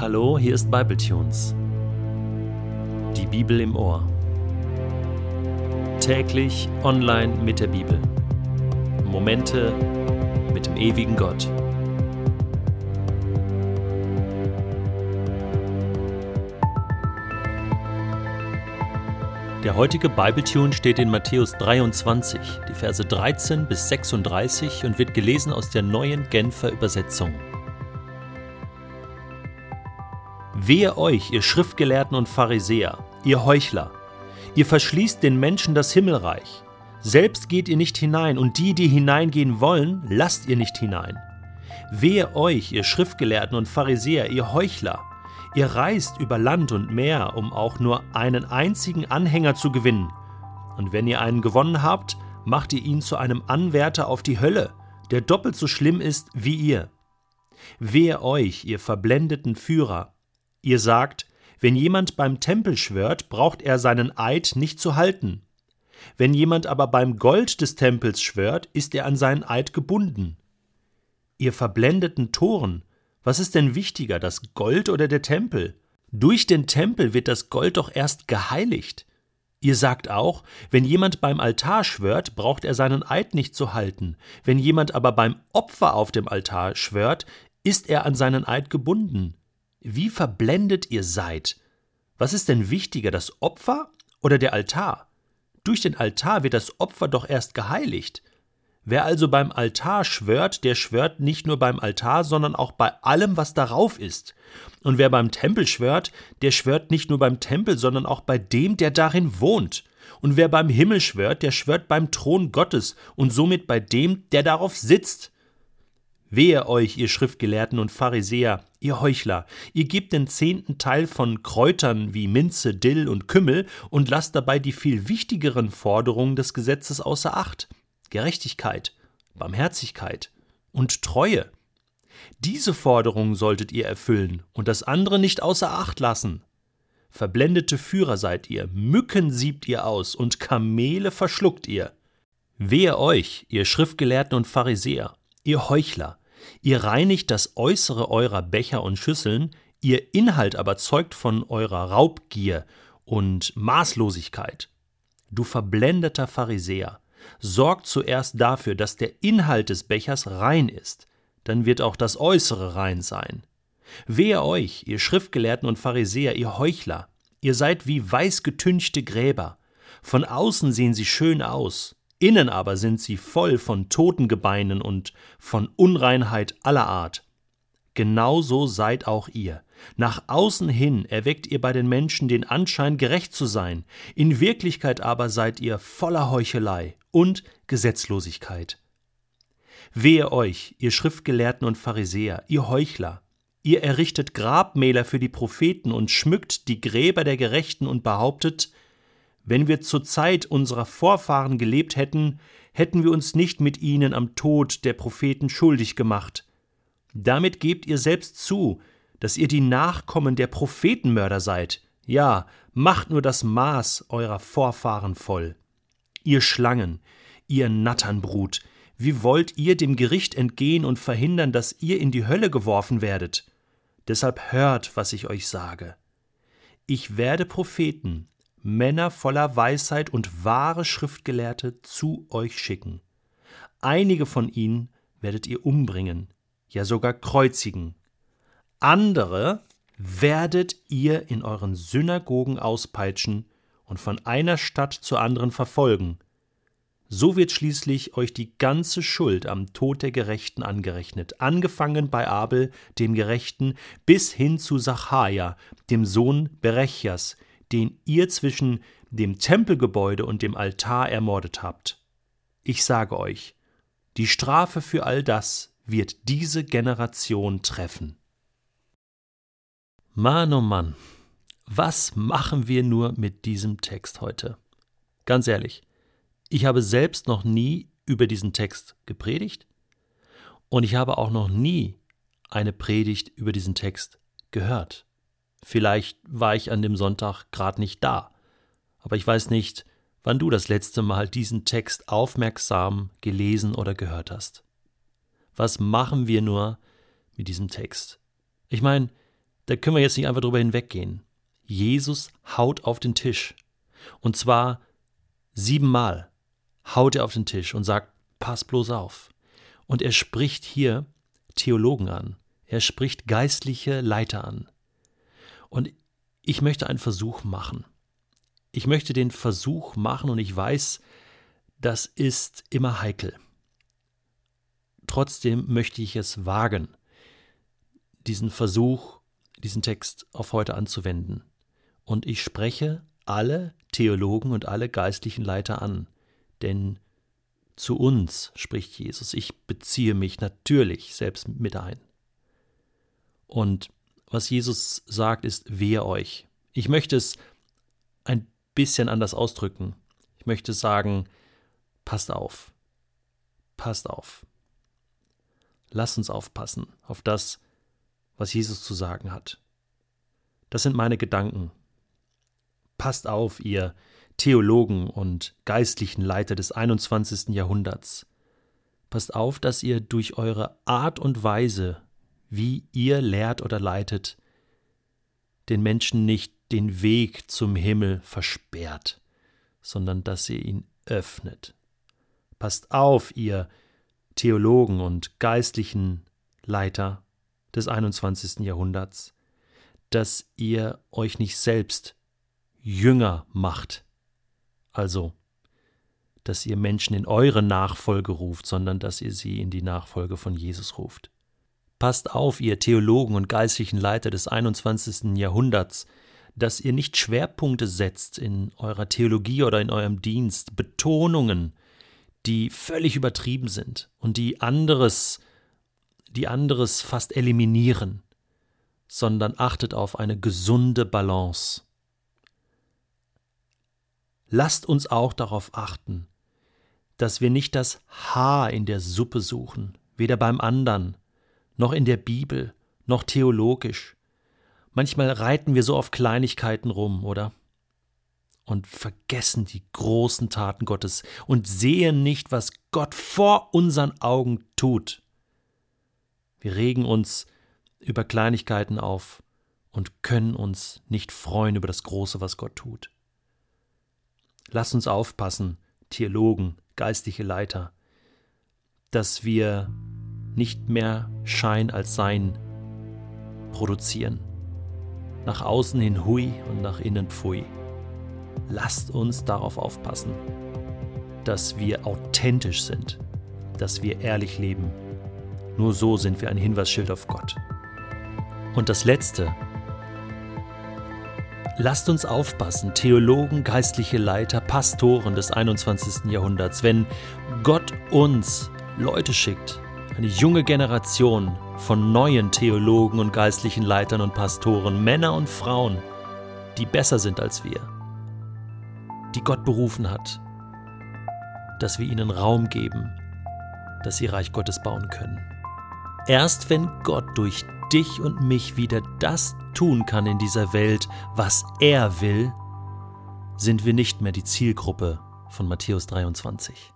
Hallo, hier ist Bibletunes. Die Bibel im Ohr. Täglich online mit der Bibel. Momente mit dem ewigen Gott. Der heutige Bibletune steht in Matthäus 23, die Verse 13 bis 36 und wird gelesen aus der neuen Genfer Übersetzung. Wehe euch, ihr Schriftgelehrten und Pharisäer, ihr Heuchler! Ihr verschließt den Menschen das Himmelreich. Selbst geht ihr nicht hinein, und die, die hineingehen wollen, lasst ihr nicht hinein. Wehe euch, ihr Schriftgelehrten und Pharisäer, ihr Heuchler! Ihr reist über Land und Meer, um auch nur einen einzigen Anhänger zu gewinnen. Und wenn ihr einen gewonnen habt, macht ihr ihn zu einem Anwärter auf die Hölle, der doppelt so schlimm ist wie ihr. Wehe euch, ihr verblendeten Führer, Ihr sagt, wenn jemand beim Tempel schwört, braucht er seinen Eid nicht zu halten. Wenn jemand aber beim Gold des Tempels schwört, ist er an seinen Eid gebunden. Ihr verblendeten Toren, was ist denn wichtiger, das Gold oder der Tempel? Durch den Tempel wird das Gold doch erst geheiligt. Ihr sagt auch, wenn jemand beim Altar schwört, braucht er seinen Eid nicht zu halten. Wenn jemand aber beim Opfer auf dem Altar schwört, ist er an seinen Eid gebunden. Wie verblendet ihr seid. Was ist denn wichtiger, das Opfer oder der Altar? Durch den Altar wird das Opfer doch erst geheiligt. Wer also beim Altar schwört, der schwört nicht nur beim Altar, sondern auch bei allem, was darauf ist. Und wer beim Tempel schwört, der schwört nicht nur beim Tempel, sondern auch bei dem, der darin wohnt. Und wer beim Himmel schwört, der schwört beim Thron Gottes und somit bei dem, der darauf sitzt. Wehe euch, ihr Schriftgelehrten und Pharisäer, ihr Heuchler, ihr gebt den zehnten Teil von Kräutern wie Minze, Dill und Kümmel und lasst dabei die viel wichtigeren Forderungen des Gesetzes außer Acht Gerechtigkeit, Barmherzigkeit und Treue. Diese Forderungen solltet ihr erfüllen und das andere nicht außer Acht lassen. Verblendete Führer seid ihr, Mücken siebt ihr aus und Kamele verschluckt ihr. Wehe euch, ihr Schriftgelehrten und Pharisäer, ihr Heuchler, Ihr reinigt das Äußere eurer Becher und Schüsseln, ihr Inhalt aber zeugt von eurer Raubgier und Maßlosigkeit. Du verblendeter Pharisäer, sorgt zuerst dafür, dass der Inhalt des Bechers rein ist, dann wird auch das Äußere rein sein. Wehe euch, ihr Schriftgelehrten und Pharisäer, ihr Heuchler, ihr seid wie weißgetünchte Gräber. Von außen sehen sie schön aus, Innen aber sind sie voll von Totengebeinen und von Unreinheit aller Art. Genauso seid auch ihr. Nach außen hin erweckt ihr bei den Menschen den Anschein, gerecht zu sein, in Wirklichkeit aber seid ihr voller Heuchelei und Gesetzlosigkeit. Wehe euch, ihr Schriftgelehrten und Pharisäer, ihr Heuchler, ihr errichtet Grabmäler für die Propheten und schmückt die Gräber der Gerechten und behauptet, wenn wir zur Zeit unserer Vorfahren gelebt hätten, hätten wir uns nicht mit ihnen am Tod der Propheten schuldig gemacht. Damit gebt ihr selbst zu, dass ihr die Nachkommen der Prophetenmörder seid. Ja, macht nur das Maß eurer Vorfahren voll. Ihr Schlangen, ihr Natternbrut, wie wollt ihr dem Gericht entgehen und verhindern, dass ihr in die Hölle geworfen werdet? Deshalb hört, was ich euch sage. Ich werde Propheten Männer voller Weisheit und wahre Schriftgelehrte zu euch schicken. Einige von ihnen werdet ihr umbringen, ja sogar kreuzigen. Andere werdet ihr in euren Synagogen auspeitschen und von einer Stadt zur anderen verfolgen. So wird schließlich euch die ganze Schuld am Tod der Gerechten angerechnet, angefangen bei Abel, dem Gerechten, bis hin zu Sacharja, dem Sohn Berechias, den ihr zwischen dem Tempelgebäude und dem Altar ermordet habt. Ich sage euch, die Strafe für all das wird diese Generation treffen. Mann, oh Mann, was machen wir nur mit diesem Text heute? Ganz ehrlich, ich habe selbst noch nie über diesen Text gepredigt und ich habe auch noch nie eine Predigt über diesen Text gehört. Vielleicht war ich an dem Sonntag gerade nicht da, aber ich weiß nicht, wann du das letzte Mal diesen Text aufmerksam gelesen oder gehört hast. Was machen wir nur mit diesem Text? Ich meine, da können wir jetzt nicht einfach drüber hinweggehen. Jesus haut auf den Tisch. Und zwar siebenmal haut er auf den Tisch und sagt, pass bloß auf. Und er spricht hier Theologen an. Er spricht geistliche Leiter an. Und ich möchte einen Versuch machen. Ich möchte den Versuch machen und ich weiß, das ist immer heikel. Trotzdem möchte ich es wagen, diesen Versuch, diesen Text auf heute anzuwenden. Und ich spreche alle Theologen und alle geistlichen Leiter an, denn zu uns spricht Jesus. Ich beziehe mich natürlich selbst mit ein. Und was Jesus sagt, ist, wehe euch. Ich möchte es ein bisschen anders ausdrücken. Ich möchte sagen, passt auf. Passt auf. Lasst uns aufpassen auf das, was Jesus zu sagen hat. Das sind meine Gedanken. Passt auf, ihr Theologen und geistlichen Leiter des 21. Jahrhunderts. Passt auf, dass ihr durch eure Art und Weise, wie ihr lehrt oder leitet, den Menschen nicht den Weg zum Himmel versperrt, sondern dass ihr ihn öffnet. Passt auf, ihr Theologen und geistlichen Leiter des 21. Jahrhunderts, dass ihr euch nicht selbst Jünger macht, also dass ihr Menschen in eure Nachfolge ruft, sondern dass ihr sie in die Nachfolge von Jesus ruft. Passt auf, ihr Theologen und geistlichen Leiter des 21. Jahrhunderts, dass ihr nicht Schwerpunkte setzt in eurer Theologie oder in eurem Dienst, Betonungen, die völlig übertrieben sind und die anderes, die anderes fast eliminieren, sondern achtet auf eine gesunde Balance. Lasst uns auch darauf achten, dass wir nicht das Haar in der Suppe suchen, weder beim anderen, noch in der Bibel, noch theologisch. Manchmal reiten wir so auf Kleinigkeiten rum, oder? Und vergessen die großen Taten Gottes und sehen nicht, was Gott vor unseren Augen tut. Wir regen uns über Kleinigkeiten auf und können uns nicht freuen über das Große, was Gott tut. Lass uns aufpassen, Theologen, geistliche Leiter, dass wir nicht mehr Schein als Sein produzieren. Nach außen hin hui und nach innen pfui. Lasst uns darauf aufpassen, dass wir authentisch sind, dass wir ehrlich leben. Nur so sind wir ein Hinweisschild auf Gott. Und das Letzte, Lasst uns aufpassen, Theologen, geistliche Leiter, Pastoren des 21. Jahrhunderts, wenn Gott uns Leute schickt, eine junge Generation von neuen Theologen und geistlichen Leitern und Pastoren, Männer und Frauen, die besser sind als wir, die Gott berufen hat, dass wir ihnen Raum geben, dass sie Reich Gottes bauen können. Erst wenn Gott durch dich und mich wieder das tun kann in dieser Welt, was er will, sind wir nicht mehr die Zielgruppe von Matthäus 23.